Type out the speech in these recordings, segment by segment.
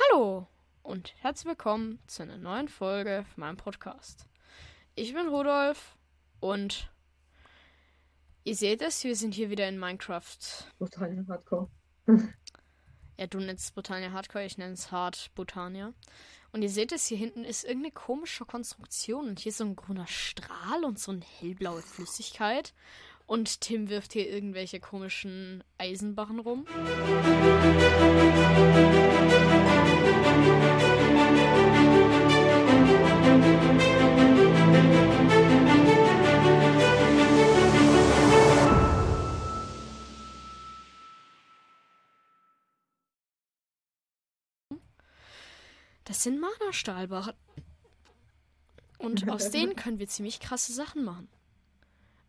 Hallo und herzlich willkommen zu einer neuen Folge von meinem Podcast. Ich bin Rudolf und ihr seht es, wir sind hier wieder in Minecraft. Botania Hardcore. Ja, du nennst es Botania Hardcore, ich nenne es Hard Botania. Und ihr seht es, hier hinten ist irgendeine komische Konstruktion und hier ist so ein grüner Strahl und so eine hellblaue Flüssigkeit. Und Tim wirft hier irgendwelche komischen Eisenbarren rum. Das sind Mana-Stahlbarren. Und aus denen können wir ziemlich krasse Sachen machen.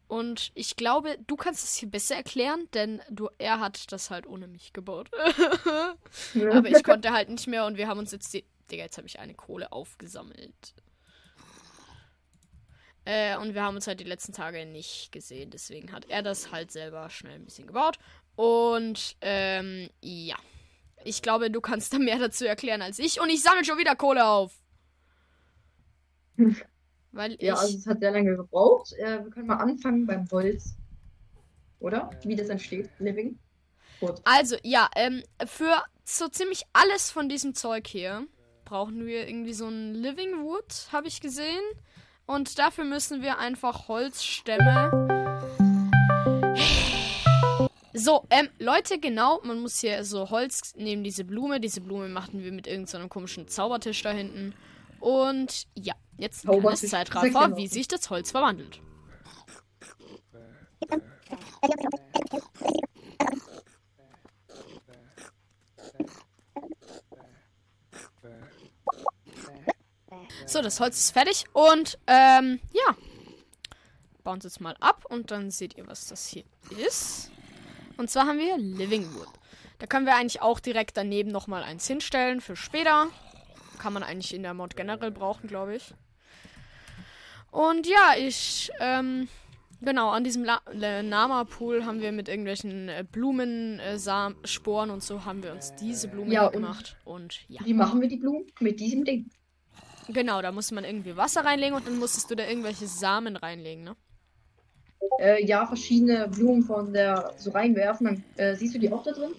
Und ich glaube, du kannst es hier besser erklären, denn du, er hat das halt ohne mich gebaut. Aber ich konnte halt nicht mehr und wir haben uns jetzt die. Digga, jetzt habe ich eine Kohle aufgesammelt. Äh, und wir haben uns halt die letzten Tage nicht gesehen. Deswegen hat er das halt selber schnell ein bisschen gebaut. Und ähm, ja. Ich glaube, du kannst da mehr dazu erklären als ich. Und ich sammle schon wieder Kohle auf. Weil Ja, also es hat sehr lange gebraucht. Äh, wir können mal anfangen beim Holz. Oder? Wie das entsteht. Living. Gut. Also, ja, ähm, für so ziemlich alles von diesem Zeug hier brauchen wir irgendwie so ein Living Wood, habe ich gesehen. Und dafür müssen wir einfach Holzstämme. So, ähm, Leute, genau, man muss hier so Holz nehmen, diese Blume. Diese Blume machten wir mit irgendeinem so komischen Zaubertisch da hinten. Und ja, jetzt Zaubertisch, Zeitraffer, genau. wie sich das Holz verwandelt. So, das Holz ist fertig und ähm, ja. Bauen es jetzt mal ab und dann seht ihr, was das hier ist. Und zwar haben wir Living Wood. Da können wir eigentlich auch direkt daneben nochmal eins hinstellen für später. Kann man eigentlich in der Mod generell brauchen, glaube ich. Und ja, ich, ähm, genau, an diesem La Nama-Pool haben wir mit irgendwelchen äh, Blumen, äh, Sam Sporen und so haben wir uns diese Blumen Ja, hier und- gemacht. Und ja. Wie machen wir die Blumen? Mit diesem Ding. Genau, da musste man irgendwie Wasser reinlegen und dann musstest du da irgendwelche Samen reinlegen, ne? Äh, ja, verschiedene Blumen von der so reinwerfen. Dann äh, siehst du die auch da drin.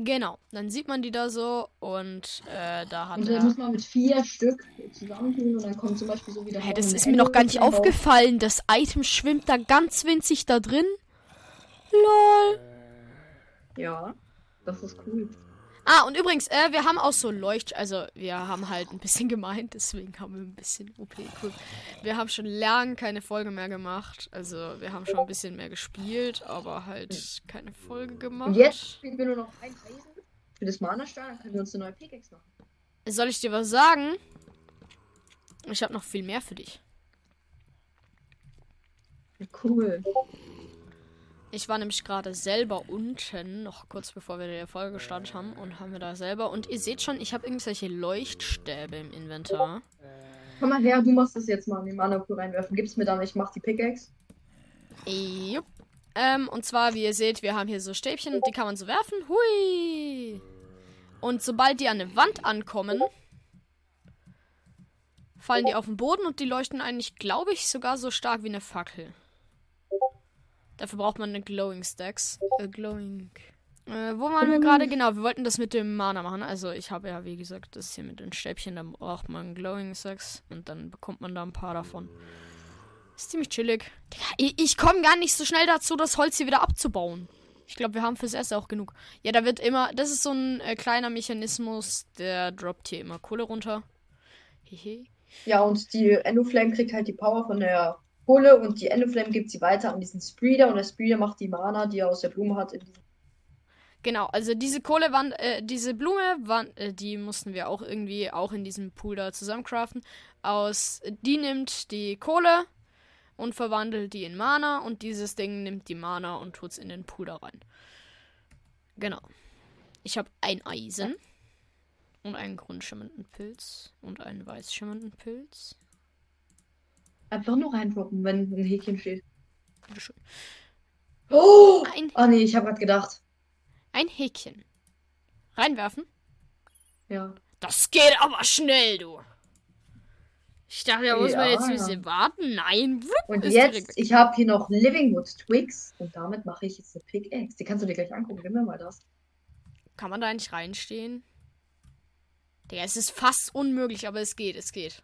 Genau, dann sieht man die da so und äh, da hat Und dann er. muss man mit vier Stück zusammentun und dann kommt zum Beispiel so wieder. Hä, das ist mir noch gar nicht aufgefallen. Das Item schwimmt da ganz winzig da drin. Lol. Ja, das ist cool. Ah, und übrigens, äh, wir haben auch so Leucht... Also, wir haben halt ein bisschen gemeint, deswegen haben wir ein bisschen OP geguckt. Wir haben schon lange keine Folge mehr gemacht. Also, wir haben schon ein bisschen mehr gespielt, aber halt keine Folge gemacht. Und jetzt spielen wir nur noch ein Eisen für das Mana-Stahl. Dann können wir uns eine neue Pickaxe machen. Soll ich dir was sagen? Ich habe noch viel mehr für dich. Cool. Ich war nämlich gerade selber unten, noch kurz bevor wir die Folge gestartet haben, und haben wir da selber. Und ihr seht schon, ich habe irgendwelche Leuchtstäbe im Inventar. Komm mal her, du machst das jetzt mal in den Mana-Pool reinwerfen. Gib's mir dann, ich mach die Pickaxe. Jupp. Ähm, und zwar, wie ihr seht, wir haben hier so Stäbchen und die kann man so werfen. Hui. Und sobald die an eine Wand ankommen, fallen die auf den Boden und die leuchten eigentlich, glaube ich, sogar so stark wie eine Fackel. Dafür braucht man eine Glowing Stacks. Äh, glowing. Äh, wo waren wir gerade? Genau, wir wollten das mit dem Mana machen. Also ich habe ja, wie gesagt, das hier mit den Stäbchen, dann braucht man Glowing Stacks und dann bekommt man da ein paar davon. Ist ziemlich chillig. Ich, ich komme gar nicht so schnell dazu, das Holz hier wieder abzubauen. Ich glaube, wir haben fürs Erste auch genug. Ja, da wird immer. Das ist so ein äh, kleiner Mechanismus, der droppt hier immer Kohle runter. Hehe. Ja, und die Endoflame kriegt halt die Power von der Kohle und die Endoflame gibt sie weiter an diesen Spreeder und der Spreeder macht die Mana, die er aus der Blume hat. In diesen Genau, also diese Kohle äh, diese Blume waren, äh, die mussten wir auch irgendwie auch in diesem Pool da zusammencraften. Aus, die nimmt die Kohle und verwandelt die in Mana und dieses Ding nimmt die Mana und tut's in den Pool da rein. Genau. Ich habe ein Eisen und einen grünschimmernden Pilz und einen weißschimmernden Pilz. Einfach nur reindroppen, wenn ein Häkchen steht. Bitteschön. Oh! Ein, Ah nee, ich habe gerade gedacht. ein Häkchen. Reinwerfen. Ja. Das geht aber schnell, du. Ich dachte, da muss man Ja. jetzt ein bisschen warten. Nein. Wupp, Und jetzt, ich habe hier noch Livingwood Twigs und damit mache ich jetzt eine Pickaxe. Die kannst du dir gleich angucken. Gib mir mal das. Kann man da nicht reinstehen? Digga, es ist fast unmöglich, aber es geht, es geht.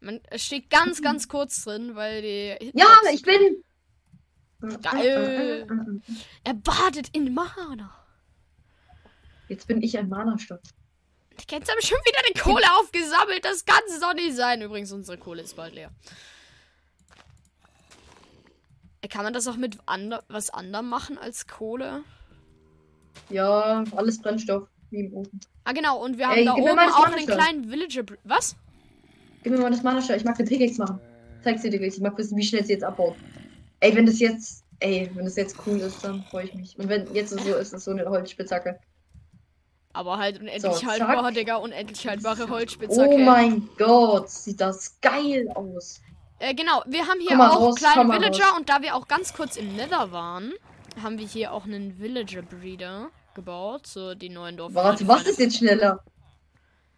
Man, es steht ganz, ganz kurz drin, weil die. Ja, ich bin. Geil. Er badet in Mana. Jetzt bin ich ein Mana-Stadt. Die Kids haben schon wieder die Kohle aufgesammelt. Das kann es doch nicht sein. Übrigens, unsere Kohle ist bald leer. Äh, Kann man das auch mit ander was anderem machen als Kohle? Ja, alles Brennstoff. Wie im Ofen. Ah, genau. Und wir haben Ey, da oben auch Mana-Stein. kleinen Villager. Was? Gib mir mal das Mana-Stadt. Ich mag eine Pickaxe machen. Zeig's dir gleich. Ich mag wissen, wie schnell sie jetzt abbaut. Ey, wenn das jetzt. Ey, wenn das jetzt cool ist, dann freue ich mich. Und wenn jetzt so ist, ist so eine Holzspitzhacke. Aber halt unendlich So, zack. haltbar, Digga. Unendlich haltbare Holzspitzhacke. Oh mein Gott, sieht das geil aus. Äh, genau, wir haben hier auch raus, kleine Villager und da wir auch ganz kurz im Nether waren, haben wir hier auch einen Villager Breeder gebaut. So die neuen Dorfbewohner. Warte, was ist jetzt schneller?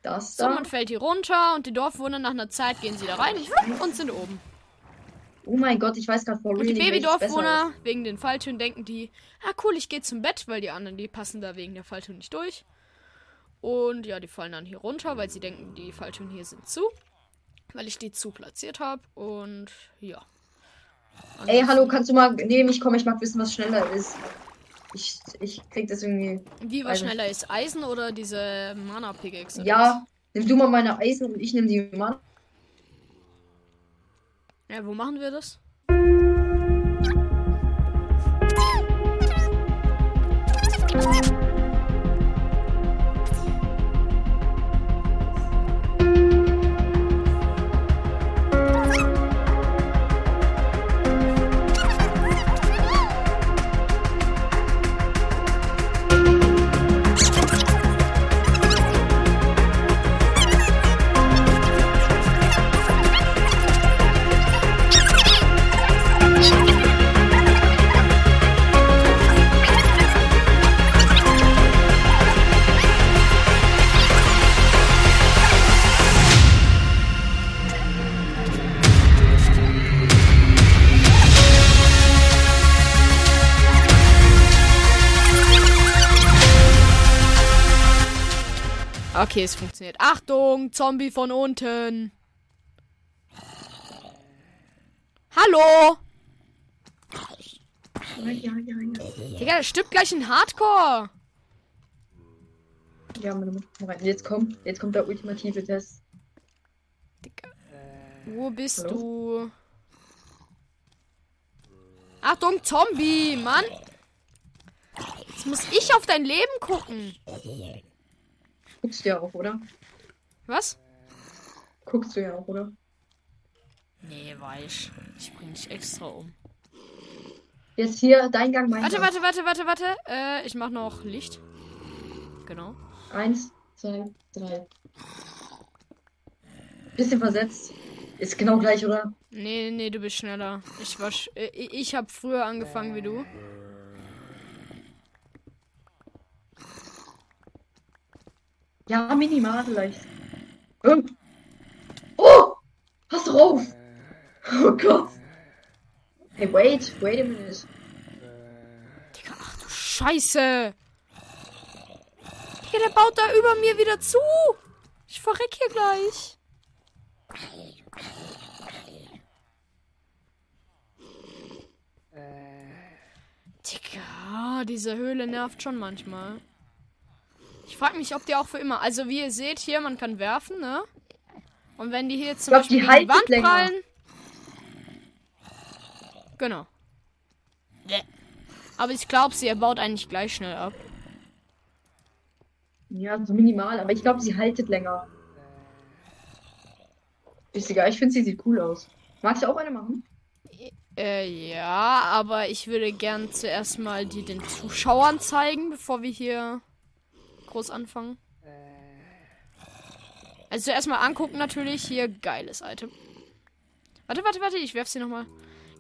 Das So, da? man fällt hier runter und die Dorfbewohner nach einer Zeit gehen sie da rein und sind oben. Oh mein Gott, ich weiß gerade vor Und die really, welches besser Babydorfbewohner, wegen den Falltüren, denken die, ah cool, ich gehe zum Bett, weil die anderen, die passen da wegen der Falltür nicht durch. Und ja, die fallen dann hier runter, weil sie denken, die Falltüren hier sind zu. Weil ich die zu platziert habe. Und ja. ist. Ey, hallo, kannst du mal neben mich kommen? Ich mag wissen, was schneller ist. Ich, ich krieg das irgendwie. Wie nicht. schneller ist? Eisen oder diese Mana Pickaxe? Ja, nimm du mal meine Eisen und ich nehme die Mana. Ja, wo machen wir das? Okay, es funktioniert. Achtung, Zombie von unten. Hallo? Ja, ja, ja, ja. Digga, das stimmt gleich in Hardcore. Ja, rein. Jetzt kommt, jetzt kommt der ultimative Test. Digga. Wo bist Hallo? du? Achtung, Zombie, Mann. Jetzt muss ich auf dein Leben gucken. Guckst du ja auch, oder? Was? Guckst du ja auch, oder? Nee, weiß. Ich bring dich extra um. Jetzt hier dein Gang, mein Warte, Gang. warte, warte, warte, warte. Äh, ich mach noch Licht. Genau. Eins, zwei, drei. Bisschen versetzt. Ist genau gleich, oder? Nee, nee, du bist schneller. Ich war sch äh, ich habe früher angefangen wie du. Ja, minimal vielleicht. Oh! Pass drauf! Oh Gott! Hey, wait, wait a minute. Digga, ach du Scheiße. Digga, der baut da über mir wieder zu. Ich verreck hier gleich. Digga, diese Höhle nervt schon manchmal. Ich frage mich, ob die auch für immer. Also wie ihr seht hier, man kann werfen, ne? Und wenn die hier zum glaub, Beispiel die die Wand länger. prallen. Genau. Aber ich glaube, sie baut eigentlich gleich schnell ab. Ja, so minimal, aber ich glaube, sie haltet länger. Ist egal, ich finde, sie sieht cool aus. Magst du auch eine machen? Äh, ja, aber ich würde gern zuerst mal die den Zuschauern zeigen, bevor wir hier groß anfangen. Also zuerst mal angucken natürlich. Hier, geiles Item. Warte, warte, warte, ich werf sie nochmal.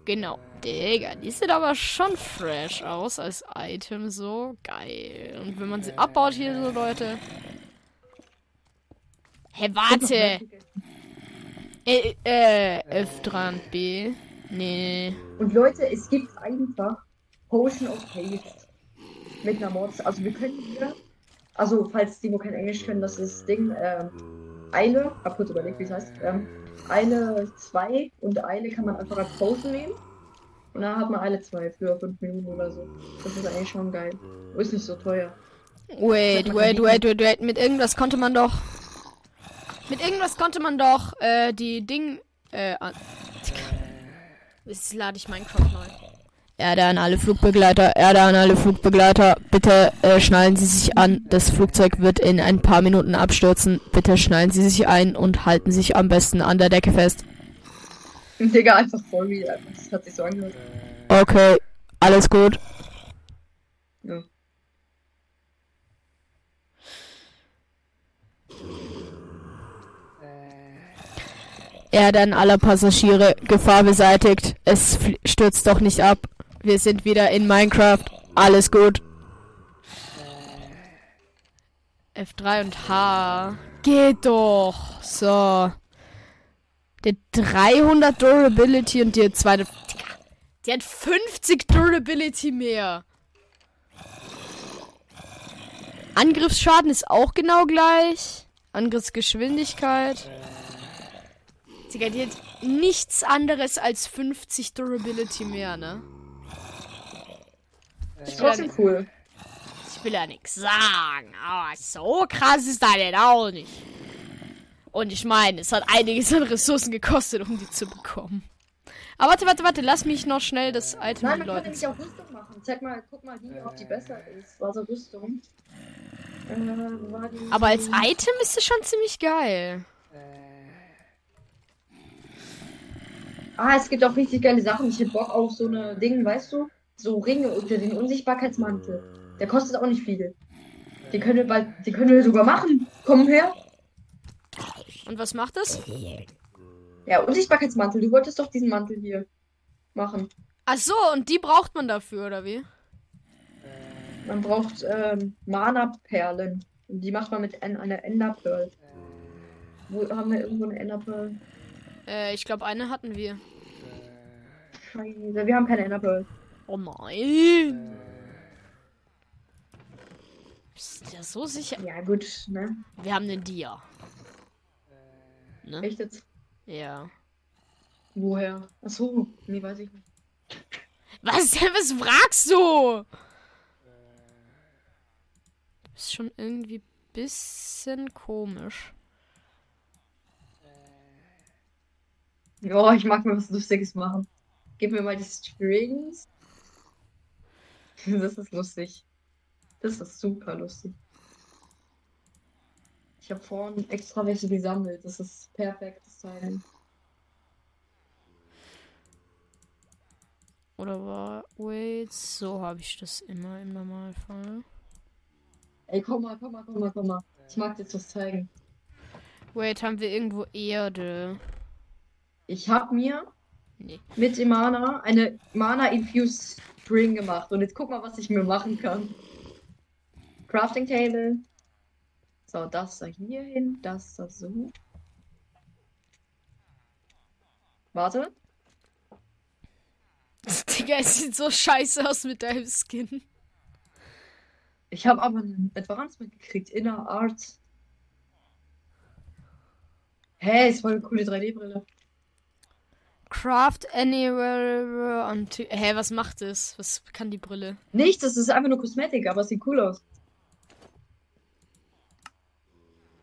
Genau. Digga, die sieht aber schon fresh aus als Item. So geil. Und wenn man sie abbaut hier so, Leute. Hä, hey, warte. Äh, äh, F3B. Nee. Und Leute, es gibt einfach Potion of Haste. Mit einer Mods. Also wir können hier. Also, falls die nur kein Englisch können, das ist Ding. Ähm, Eile. Hab kurz überlegt, wie es heißt. Ähm, Eile 2 und Eile kann man einfach als Potion nehmen. Und dann hat man Eile 2 für 5 Minuten oder so. Das ist eigentlich schon geil. Ist nicht so teuer. Wait, wait, wait, wait, wait. Mit irgendwas konnte man doch. Mit irgendwas konnte man doch äh, die Ding. Äh, an Jetzt lade ich Minecraft neu. Erde an alle Flugbegleiter, Erde an alle Flugbegleiter. Bitte äh, schnallen Sie sich an. Das Flugzeug wird in ein paar Minuten abstürzen. Bitte schnallen Sie sich ein und halten sich am besten an der Decke fest. Digga, einfach voll wie. Das hat sich so angehört. Okay, alles gut. Ja. Erde an aller Passagiere, Gefahr beseitigt. Es stürzt doch nicht ab. Wir sind wieder in Minecraft. Alles gut. F3 und H. Geht doch. So. Der 300 Durability und die zweite. Die hat 50 Durability mehr. Angriffsschaden ist auch genau gleich. Angriffsgeschwindigkeit. Digga, die hat nichts anderes als 50 Durability mehr, ne? Ist trotzdem ja cool. Ich will ja nichts sagen, aber so krass ist da denn auch nicht. Und ich meine, es hat einiges an Ressourcen gekostet, um die zu bekommen. Aber warte, warte, warte, lass mich noch schnell das Item Nein, man kann nämlich auch Rüstung machen. Zeig mal, guck mal die, ob die besser ist. War so Rüstung. Äh, aber als Item ist es schon ziemlich geil. Ah, es gibt auch richtig geile Sachen. Ich hätte Bock auf so eine Ding, weißt du? So Ringe unter den Unsichtbarkeitsmantel. Der kostet auch nicht viel. Die können wir bald, die können wir sogar machen. Komm her. Und was macht das? Ja, Unsichtbarkeitsmantel. Du wolltest doch diesen Mantel hier machen. Ach so, und die braucht man dafür, oder wie? Man braucht ähm, Mana-Perlen. Und die macht man mit einer Enderpearl. Wo haben wir irgendwo eine Enderpearl? Äh, ich glaube, eine hatten wir. Scheiße, wir haben keine Enderpearl. Oh nein. Bist du ja so sicher? Ja, gut, ne? Wir haben den Dia. Ne? Echt jetzt? Ja. Woher? Achso, nee, weiß ich nicht. Was, was fragst du? Bist schon irgendwie bisschen komisch. Ja, ich mag mir was Lustiges machen. Gib mir mal die Strings. Das ist lustig. Das ist super lustig. Ich habe vorhin extra welche gesammelt. Das ist perfektes Teil. Oder war. Wait, so habe ich das immer im Normalfall. Ey, komm mal, komm mal, komm mal, komm mal. Ich mag dir das zeigen. Wait, haben wir irgendwo Erde? Ich habe mir nee. mit dem Mana eine Mana Infused String gemacht. Und jetzt guck mal, was ich mir machen kann. Crafting Table. So, das da hier hin, das da so. Warte. Digga, es sieht so scheiße aus mit deinem Skin. Ich habe aber ein Advancement gekriegt, Inner Art. Hä, hey, ist voll eine coole 3D-Brille. Craft Anywhere und. Hä, hey, was macht es? Was kann die Brille? Nichts, das ist einfach nur Kosmetik, aber es sieht cool aus.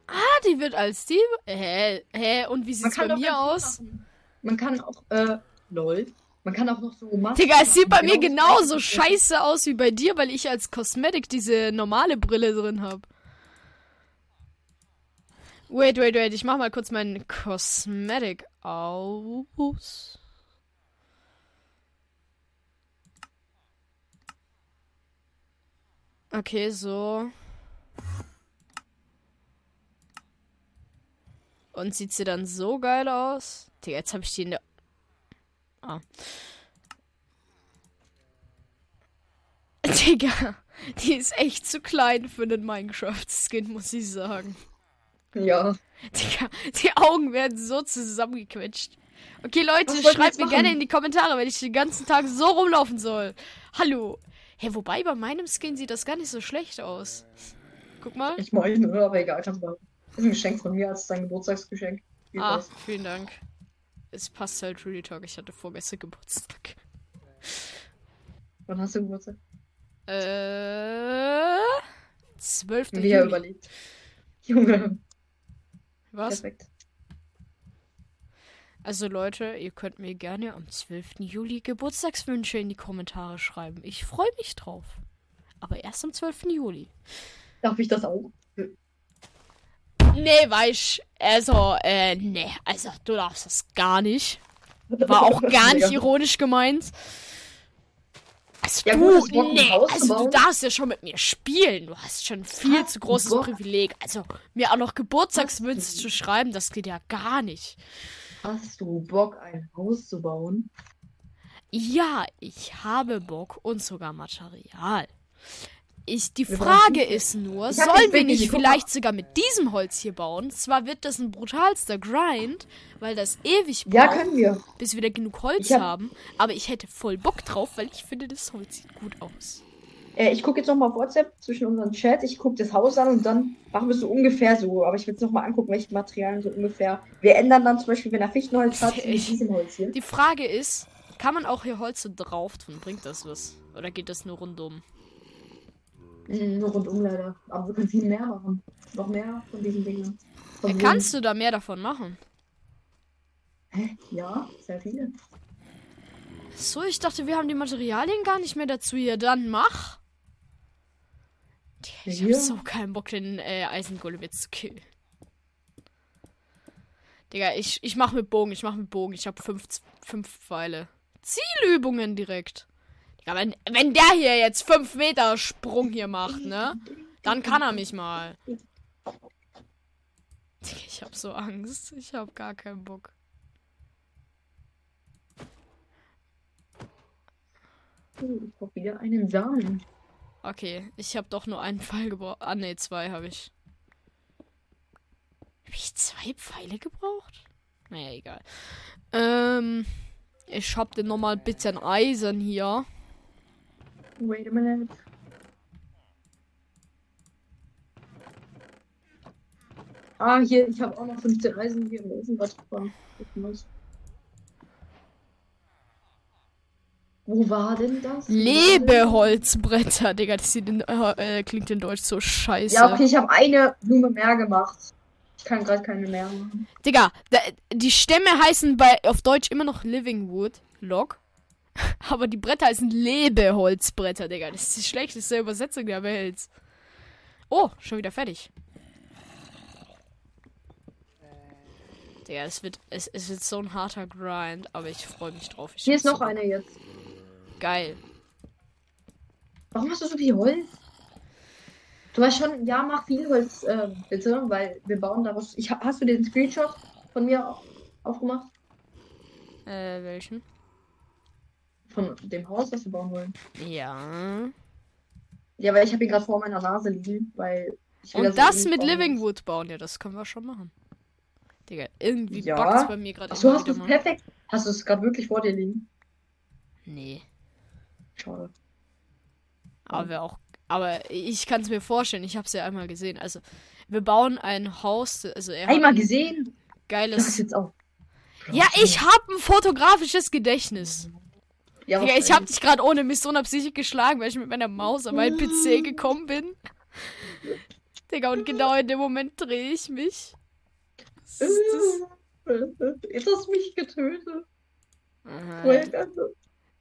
Ah, die wird als die. Hä? Hä? Und wie sieht es bei mir aus? Man kann auch, äh, lol. Man kann auch noch so machen. Digga, es sieht bei mir genauso scheiße aus wie bei dir, weil ich als Kosmetik diese normale Brille drin habe. Wait, wait, wait. Ich mach mal kurz meinen Cosmetic aus. Okay, so. Und sieht sie dann so geil aus? Digga, jetzt habe ich die in der. Ah. Digga, die ist echt zu klein für den Minecraft-Skin, muss ich sagen. Ja. Digga, die Augen werden so zusammengequetscht. Okay, Leute, schreibt mir machen? gerne in die Kommentare, wenn ich den ganzen Tag so rumlaufen soll. Hallo. Hey, wobei bei meinem Skin sieht das gar nicht so schlecht aus. Guck mal. Ich meine, aber egal, kannst du machen. Das ist ein Geschenk von mir als dein Geburtstagsgeschenk. Viel Ah, Spaß. vielen Dank. Es passt halt Real Talk. Ich hatte vorgestern Geburtstag. Wann hast du Geburtstag? Äh. 12. Wie er überlegt. Junge, Was? perfekt. Also Leute, ihr könnt mir gerne am 12. Juli Geburtstagswünsche in die Kommentare schreiben. Ich freue mich drauf. Aber erst am 12. Juli. Darf ich das auch? Nee, weißt also, äh, nee, also du darfst das gar nicht. War auch gar nicht ironisch gemeint. Also Ja, du, gut, nee, also du darfst ja schon mit mir spielen. Du hast schon viel Hast zu großes Bock? Privileg. Also mir auch noch Geburtstagswünsche zu schreiben, das geht ja gar nicht. Hast du Bock, ein Haus zu bauen? Ja, ich habe Bock und sogar Material. Ich, die Wir Frage ist nur, sollen wir nicht vielleicht sogar mit diesem Holz hier bauen? Zwar wird das ein brutalster Grind, weil das ewig Ja, braucht, können wir. bis wir da genug Holz hab- haben, aber ich hätte voll Bock drauf, weil ich finde, das Holz sieht gut aus. Äh, ich gucke jetzt nochmal auf WhatsApp zwischen unseren Chat. Ich gucke das Haus an und dann machen wir es so ungefähr so. Aber ich will es nochmal angucken, welche Materialien so ungefähr. Wir ändern dann zum Beispiel, wenn er Fichtenholz hat, mit diesem Holz hier. Die Frage ist, kann man auch hier Holz so drauf tun? Bringt das was? Oder geht das nur rundum? Mhm, Nur rundum leider. Aber wir können viel mehr machen. Noch mehr von diesen Dingen. Äh, kannst du da mehr davon machen? Hä? Ja, sehr viele. So, ich dachte, wir haben die Materialien gar nicht mehr dazu hier. Dann mach. Ich hab so keinen Bock, den äh, Eisengolem jetzt zu killen. Digga, ich, ich mach mit Bogen, ich mach mit Bogen. Ich hab fünf, fünf Pfeile. Zielübungen direkt. Digga, wenn, wenn der hier jetzt fünf Meter Sprung hier macht, ne? Dann kann er mich mal. Ich hab so Angst. Ich hab gar keinen Bock. Oh, ich brauche wieder einen Samen. Okay, ich habe doch nur einen Pfeil gebraucht. Ah, ne, zwei habe ich. Habe ich zwei Pfeile gebraucht? Naja, egal. Ähm, ich hab den nochmal ein bisschen Eisen hier. Wait a minute. Ah, hier, ich habe auch noch 15 Eisen hier im Ofen. Was von? Wo war denn das? Lebeholzbretter, Digga, das sieht in, äh, klingt in Deutsch so scheiße. Ja, okay, ich habe eine Blume mehr gemacht. Ich kann gerade keine mehr machen. Digga, die Stämme heißen bei auf Deutsch immer noch Living Wood Log. Aber die Bretter heißen Lebeholzbretter, Digga. Das ist die schlechteste Übersetzung der Welt. Oh, schon wieder fertig. Digga, es wird, es, es wird so ein harter Grind, aber ich freue mich drauf. Ich Hier ist noch so eine jetzt. Geil. Warum hast du so viel Holz? Du hast schon, ja, mach viel Holz, äh, bitte, weil wir bauen daraus. Ich, ha- hast du den Screenshot von mir au- aufgemacht? Äh, welchen? Von dem Haus, was wir bauen wollen. Ja. Ja, weil ich habe ihn gerade vor meiner Nase liegen, weil Und das mit bauen. Living Wood bauen, ja, das können wir schon machen. Digga, irgendwie Ja. bugt's bei mir gerade Achso, hast du es perfekt? Hast du es gerade wirklich vor dir liegen? Nee. Schade. Aber wär auch. Aber ich kann es mir vorstellen, ich habe es ja einmal gesehen. Also, wir bauen ein Haus, also er Einmal ein gesehen? Das ist geiles. jetzt auch. Ja, ich habe ein fotografisches Gedächtnis. Ja, Ja, ich habe dich gerade ohne mich so unabsichtlich geschlagen, weil ich mit meiner Maus an meinen PC gekommen bin. Digga, und genau in dem Moment drehe ich mich. Was ist das? Hast mich getötet. Aha.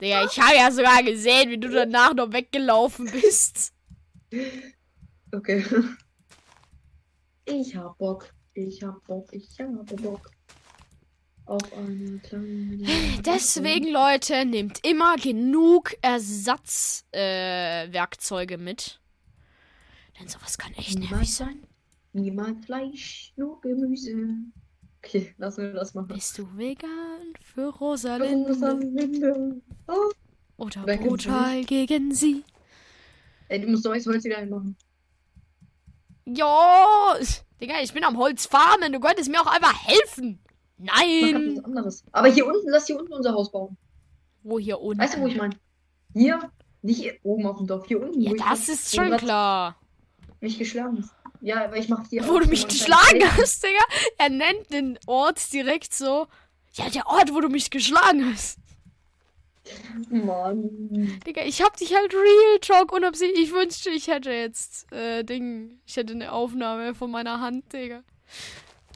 Digga, ich habe ja sogar gesehen, wie du danach noch weggelaufen bist. Okay. Ich hab Bock. Ich hab Bock. Ich habe Bock. Auf eine kleine. Deswegen, Leute, nehmt immer genug Ersatzwerkzeuge äh, mit. Denn sowas kann echt nervig Niemals sein. Niemand Fleisch, nur Gemüse. Okay, lassen wir das machen. Bist du vegan für Rosalinde Rosalinde. Oh, oder Wer brutal gegen sie? Ey, du musst neues Holz wieder machen. Ja, Digga, ich bin am Holz farmen. Du könntest mir auch einfach helfen. Nein. was anderes. Aber hier unten, lass hier unten unser Haus bauen. Wo hier unten? Weißt du, wo ich meine? Hier, nicht hier oben auf dem Dorf, hier unten. Ja, das ist schon klar. Mich geschlagen hast. Ja, aber ich mach hier. Wo du mich geschlagen hast, Digga. Er nennt den Ort direkt so. Ja, der Ort, wo du mich geschlagen hast. Mann. Digga, ich hab dich halt real talk unabsichtlich. Ich wünschte, ich hätte jetzt, äh, Ding. Ich hätte eine Aufnahme von meiner Hand, Digga.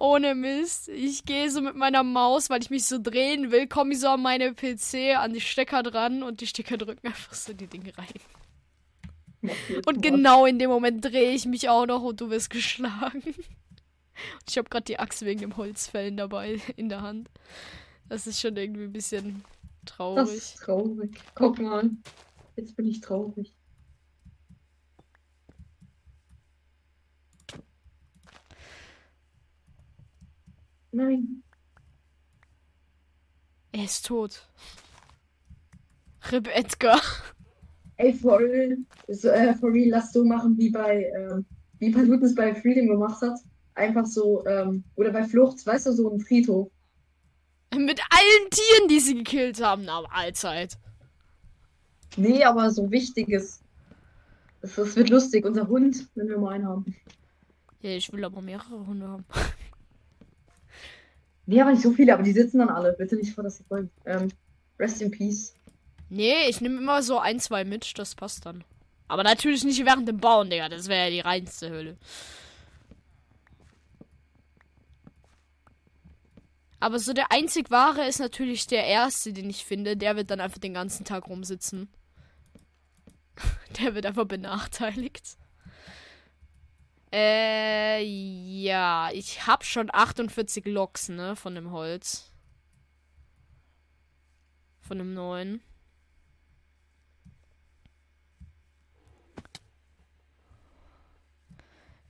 Ohne Mist. Ich gehe so mit meiner Maus, weil ich mich so drehen will, komme ich so an meine PC, an die Stecker dran und die Stecker drücken einfach so die Dinge rein. Und genau in dem Moment drehe ich mich auch noch und du wirst geschlagen. Und ich habe gerade die Axt wegen dem Holzfällen dabei in der Hand. Das ist schon irgendwie ein bisschen Das traurig. ist traurig. Guck mal. Jetzt bin ich traurig. Nein. Er ist tot. Rip Edgar. Ey, for real. So, äh, for real, lass so machen, wie bei, ähm, wie Paluten es bei Freedom gemacht hat. Einfach so, ähm, oder bei Flucht, weißt du, so ein Friedhof. Mit allen Tieren, die sie gekillt haben, aber allzeit. Nee, aber so wichtiges. Das, das wird lustig. Unser Hund, wenn wir mal einen haben. Ja, ich will aber mehrere Hunde haben. Nee, aber nicht so viele, aber die sitzen dann alle. Bitte nicht vor, dass sie folgen. Ähm, rest in peace. Nee, ich nehme immer so ein, zwei mit, das passt dann. Aber natürlich nicht während dem Bauen, Digga. Das wäre ja die reinste Hölle. Aber so der einzig wahre ist natürlich der erste, den ich finde. Der wird dann einfach den ganzen Tag rumsitzen. Der wird einfach benachteiligt. Äh, ja, ich hab schon 48 Loks, ne, von dem Holz. Von dem neuen.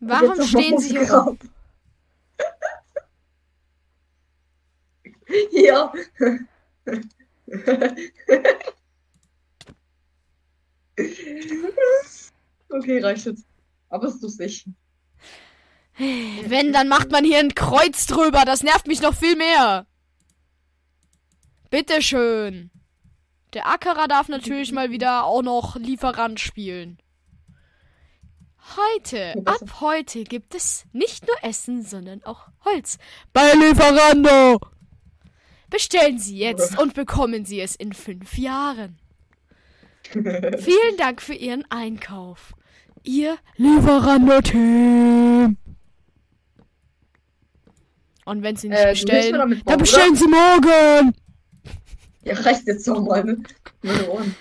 Warum stehen sie hier rum? Ja. okay, reicht jetzt. Aber es ist lustig. Wenn, dann macht man hier ein Kreuz drüber. Das nervt mich noch viel mehr. Bitteschön. Der Ackerer darf natürlich mal wieder auch noch Lieferant spielen. Heute, ab heute gibt es nicht nur Essen, sondern auch Holz. Bei Lieferando! Bestellen Sie jetzt und bekommen Sie es in fünf Jahren. Vielen Dank für Ihren Einkauf. Ihr Lieferando-Team. Und wenn Sie nicht Äh, bestellen, damit dann bestellen Sie morgen. Ja, reicht jetzt doch mal, ne? Meine Ohren.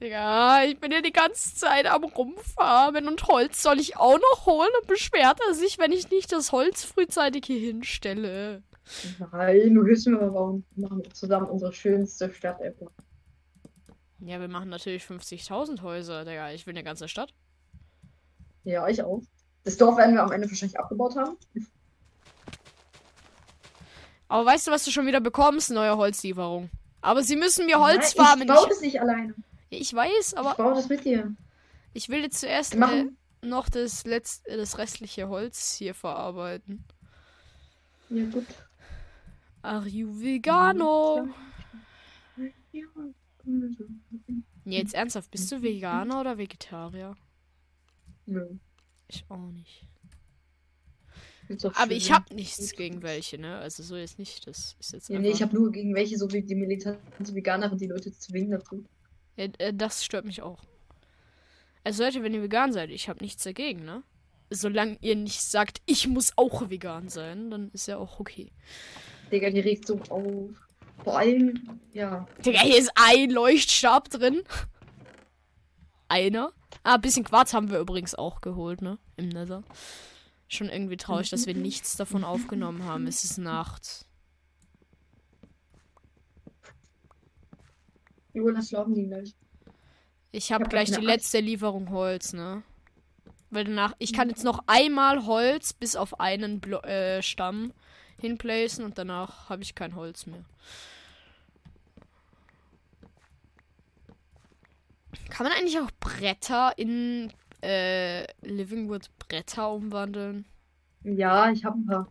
Digga, ich bin hier die ganze Zeit am Rumfarmen und Holz soll ich auch noch holen und beschwert er sich, wenn ich nicht das Holz frühzeitig hier hinstelle. Nein, du hilfst mir mal bauen. Wir machen zusammen unsere schönste Stadt ever. Ja, wir machen natürlich 50.000 Häuser, Digga. Ich will eine ganze Stadt. Ja, ich auch. Das Dorf werden wir am Ende wahrscheinlich abgebaut haben. Aber weißt du, was du schon wieder bekommst? Neue Holzlieferung. Aber sie müssen mir Holz Nein, farmen. Ich baue Ich, das nicht alleine. ich weiß, Ich aber baue das mit dir. ich will jetzt zuerst äh, noch das, letzt, äh, das restliche Holz hier verarbeiten. Ja, gut. Are you vegano? Nee, jetzt ernsthaft, bist du Veganer oder Vegetarier? Nö. Ich auch nicht. Aber ich hab nichts gegen welche, ne? Also so jetzt nicht. Das ist jetzt Ja, nee, ich habe nur gegen welche, so wie die militante Veganerin, die Leute zwingen dazu. Ja, äh, das stört mich auch. Also Leute, wenn ihr vegan seid, ich habe nichts dagegen, ne? Solange ihr nicht sagt, ich muss auch vegan sein, dann ist ja auch okay. Digga, die regt so auf. Vor allem, ja. Digga, hier ist ein Leuchtstab drin. Einer. Ah, ein bisschen Quarz haben wir übrigens auch geholt, ne? Im Nether. Schon irgendwie traurig, dass wir nichts davon aufgenommen haben. Es ist Nacht. Jo, lass schlafen die gleich. Ich habe hab gleich die eine letzte Lieferung Holz, ne? Weil danach, ich kann jetzt noch einmal Holz bis auf einen Blo äh, Stamm hinplacen und danach habe ich kein Holz mehr. Kann man eigentlich auch Bretter in äh, Living Wood Bretter umwandeln? Ja, ich habe ein paar.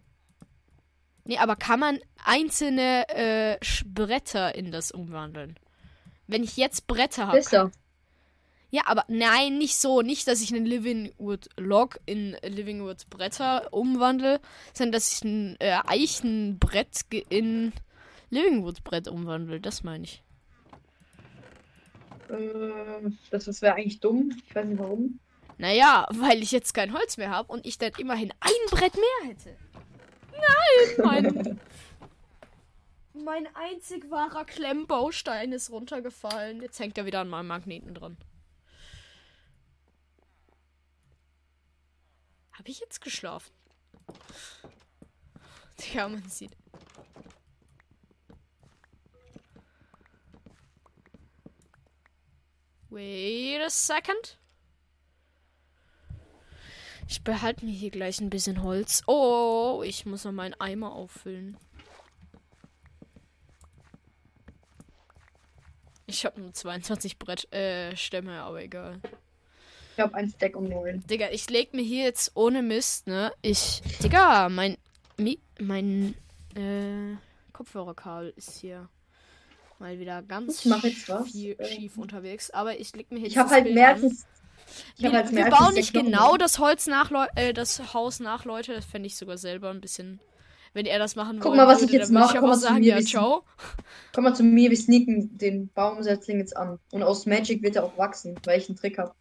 Nee, aber kann man einzelne äh, Bretter in das umwandeln? Wenn ich jetzt Bretter habe. Besser. Ja, aber nein, nicht so. Nicht, dass ich einen Living Wood Log in Living Wood Bretter umwandle, sondern dass ich ein äh, Eichenbrett in Living Wood Brett umwandle. Das meine ich. Äh, das wäre eigentlich dumm. Ich weiß nicht warum. Naja, weil ich jetzt kein Holz mehr habe und ich dann immerhin ein Brett mehr hätte. Nein, mein, mein einzig wahrer Klemmbaustein ist runtergefallen. Jetzt hängt er wieder an meinem Magneten dran. Habe ich jetzt geschlafen? Ja, man sieht. Wait a second. Ich behalte mir hier gleich ein bisschen Holz. Oh, ich muss noch meinen Eimer auffüllen. Ich habe nur 22 Brett äh, Stämme, aber egal. Ich habe ein Stack um neun. Digga, ich leg mir hier jetzt ohne Mist, ne? Ich. Digga, mein. Mi, mein. Äh, Kopfhörerkabel ist hier mal wieder ganz Ich mach jetzt was. Viel, Äh, schief unterwegs. Aber ich leg mir jetzt Ich habe halt. Ich Wir, halt wir bauen nicht genau das Holz nach, äh, das Haus nach, Leute. Das fände ich sogar selber ein bisschen. Wenn er das machen Guck wollen mal, was würde, ich jetzt dann würde mach. ich Komm mal zu sagen, mir, ja, ciao. Komm mal zu mir, wir sneaken den Baumsetzling jetzt an. Und aus Magic wird er auch wachsen, weil ich einen Trick habe.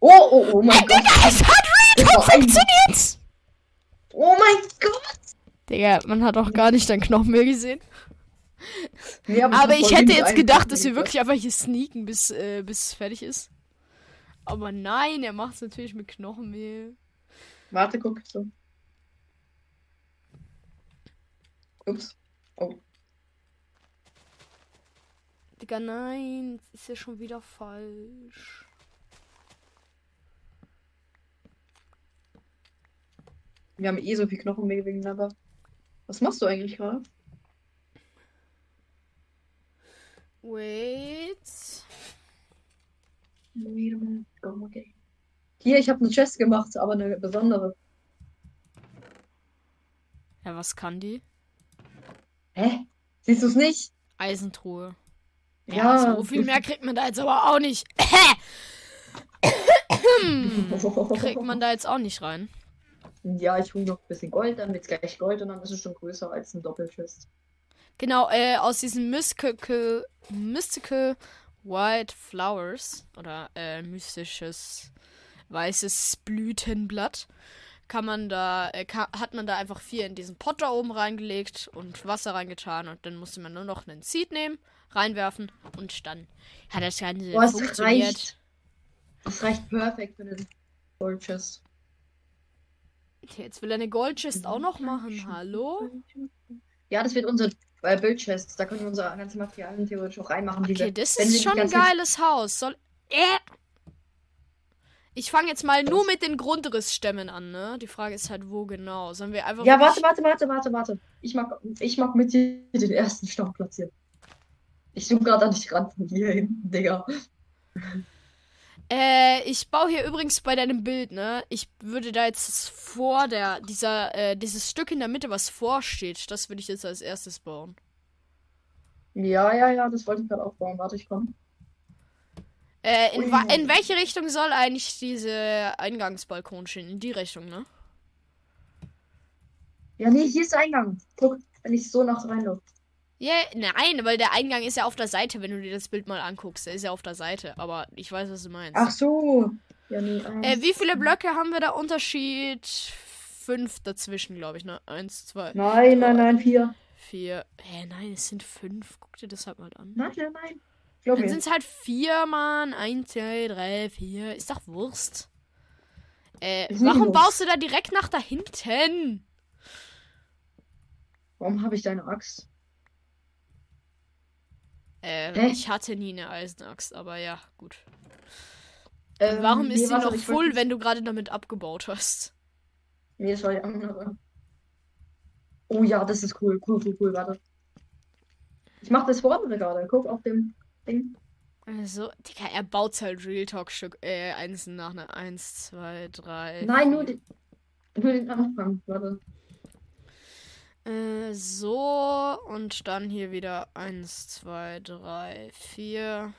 Oh, oh, oh mein Gott. Es hat ein- funktioniert! Oh mein Gott. Digga, man hat auch gar nicht deinen Knochen mehr gesehen. Nee, Aber das ich hätte jetzt gedacht, dass wir wirklich einfach hier sneaken, bis, äh, bis es fertig ist. Aber nein, er macht es natürlich mit Knochenmehl. Warte, guck so. Ups. Oh. Digga, nein, das ist ja schon wieder falsch. Wir haben eh so viel Knochenmehl wegen aber. Was machst du eigentlich gerade? Wait. Wait a minute, go again. Hier, ich habe eine Chest gemacht, aber eine besondere. Ja, was kann die? Hä? Siehst du es nicht? Eisentruhe. Ja, Ja. so viel mehr kriegt man da jetzt aber auch nicht. kriegt man da jetzt auch nicht rein. Ja, ich hole noch ein bisschen Gold, dann wird's gleich Gold und dann ist es schon größer als ein Doppelchest. Genau, äh, aus diesen Mystical, Mystical White Flowers oder äh, mystisches weißes Blütenblatt kann man da, äh, ka hat man da einfach vier in diesen Pot da oben reingelegt und Wasser reingetan und dann musste man nur noch einen Seed nehmen, reinwerfen und dann hat das Ganze Boah, es funktioniert. reicht. Das reicht perfekt für den. Okay, Jetzt will er eine Goldchest auch noch machen, hallo? Ja, das wird unser äh, Bildchest. Da können wir unsere ganzen Materialien theoretisch auch reinmachen. Okay, wir- das ist schon ein geiles Haus. Soll. Äh. Ich fange jetzt mal nur mit den Grundrissstämmen an, ne? Die Frage ist halt, wo genau? Sollen wir einfach. Ja, warte, warte, warte, warte, warte. Ich mag, ich mag mit dir den ersten Stamm platzieren. Ich suche gerade an dich ran von hier hinten, Digga. Äh, ich baue hier übrigens bei deinem Bild, ne? Ich würde da jetzt vor der, dieser, äh, dieses Stück in der Mitte, was vorsteht, das würde ich jetzt als erstes bauen. Ja, ja, ja, das wollte ich gerade aufbauen. Warte, ich komme. Äh, in, in welche Richtung soll eigentlich diese Eingangsbalkon stehen? In die Richtung, ne? Ja, nee, hier ist der Eingang. Guck, wenn ich so nach reinlaufe. Ja, nein, weil der Eingang ist ja auf der Seite, wenn du dir das Bild mal anguckst. Der ist ja auf der Seite, aber ich weiß, was du meinst. Ach so. Ja, nee. Äh, wie viele Blöcke haben wir da Unterschied? Fünf dazwischen, glaube ich, ne? Eins, zwei, Nein, nein, nein, vier. vier. Hä, nein, es sind fünf. Guck dir das halt mal an. Nein, nein, nein. Glaub Dann sind es halt vier, Mann. Eins, zwei, drei, vier. Ist doch Wurst. Äh, warum baust du da direkt nach da hinten? Warum habe ich deine Axt? Äh, Hä? ich hatte nie eine Eisenaxt, aber ja, gut. Ähm, Warum nee, ist sie noch wollte- wenn du gerade damit abgebaut hast? Nee, das war die andere. Oh ja, das ist cool. Cool, cool, cool. Warte. Ich mach das vordere gerade. Guck auf dem Ding. Also, Digga, er baut halt Real Talk Stück, äh, einzeln nach, ne? Eins, zwei, drei. Nein, nur den, nur den Anfang. Warte. Äh, so, und dann hier wieder eins, zwei, drei, vier.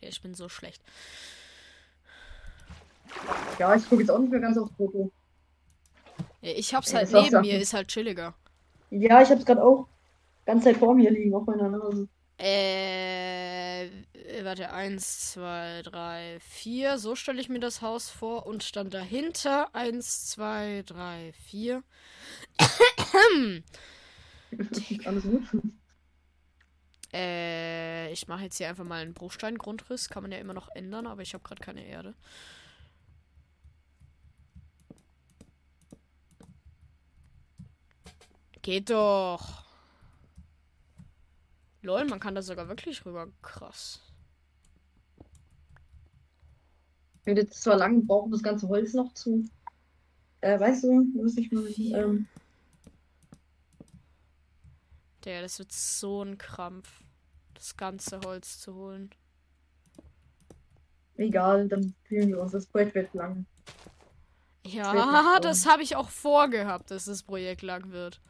Ja, ich bin so schlecht. Ja, ich gucke jetzt auch nicht mehr ganz aufs Foto. Ja, ich hab's halt auch neben mir, ist halt chilliger. Ja, ich hab's gerade auch ganz Zeit vor mir liegen, auf meiner Nase. Äh, warte, eins, zwei, drei, vier. So stelle ich mir das Haus vor. Und dann dahinter eins, zwei, drei, vier. Alles gut. Äh, ich mache jetzt hier einfach mal einen Bruchstein-Grundriss. Kann man ja immer noch ändern, aber ich habe gerade keine Erde. Geht doch. Lol, man kann da sogar wirklich rüber. Krass. Wird jetzt zwar lang brauchen, das ganze Holz noch zu. Äh, weißt du, muss ich mal. Ähm, Der, das wird so ein Krampf. Das ganze Holz zu holen. egal, dann fühlen wir uns. Das Projekt wird lang. Ja, das dauern. habe ich auch vorgehabt, dass das Projekt lang wird.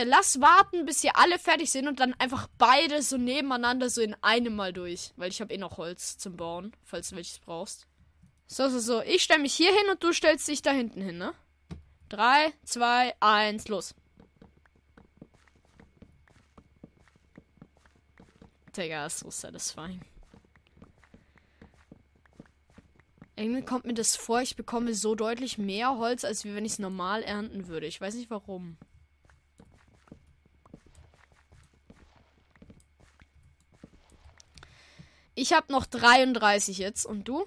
Warte, lass warten, bis ihr alle fertig sind und dann einfach beide so nebeneinander so in einem Mal durch. Weil ich habe eh noch Holz zum Bauen, falls du welches brauchst. So, so, so. Ich stelle mich hier hin und du stellst dich da hinten hin, ne? Drei, zwei, eins, los. Digga, ist so satisfying. Irgendwie kommt mir das vor, ich bekomme so deutlich mehr Holz, als wenn ich es normal ernten würde. Ich weiß nicht warum. Ich habe noch 33 jetzt. Und du?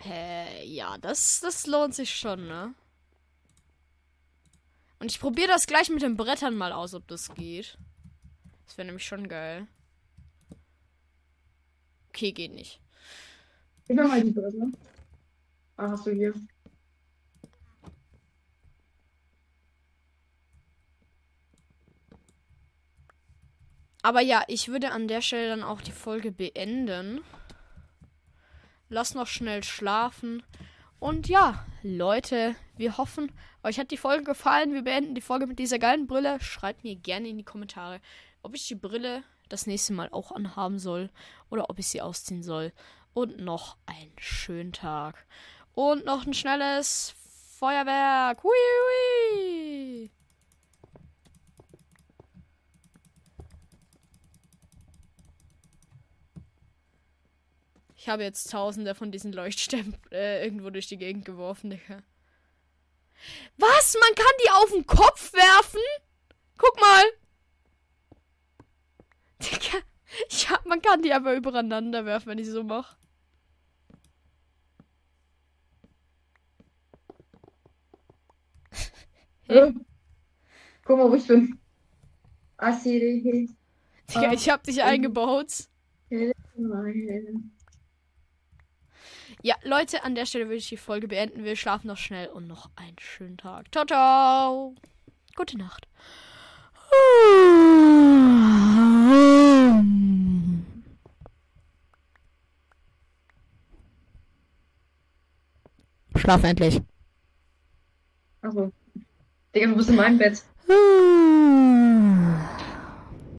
Hä, ja, das, das lohnt sich schon, ne? Und ich probiere das gleich mit den Brettern mal aus, ob das geht. Das wäre nämlich schon geil. Okay, geht nicht. Gib mal die Bretter. Ah, hast du hier. Aber ja, ich würde an der Stelle dann auch die Folge beenden. Lass noch schnell schlafen. Und ja, Leute, wir hoffen, euch hat die Folge gefallen. Wir beenden die Folge mit dieser geilen Brille. Schreibt mir gerne in die Kommentare, ob ich die Brille das nächste Mal auch anhaben soll oder ob ich sie ausziehen soll. Und noch einen schönen Tag. Und noch ein schnelles Feuerwerk. Hui, hui. Ich habe jetzt tausende von diesen Leuchtstäben äh, irgendwo durch die Gegend geworfen, Digga. Was? Man kann die auf den Kopf werfen? Guck mal. Digga. Ja, man kann die aber übereinander werfen, wenn ich so mache. Hey. Guck mal, wo ich bin. Asiri. Digga, ich hab dich eingebaut. Ja, Leute, an der Stelle würde ich die Folge beenden. Wir schlafen noch schnell und noch einen schönen Tag. Ciao, ciao. Gute Nacht. Schlaf endlich. Achso. Digga, du bist in meinem Bett.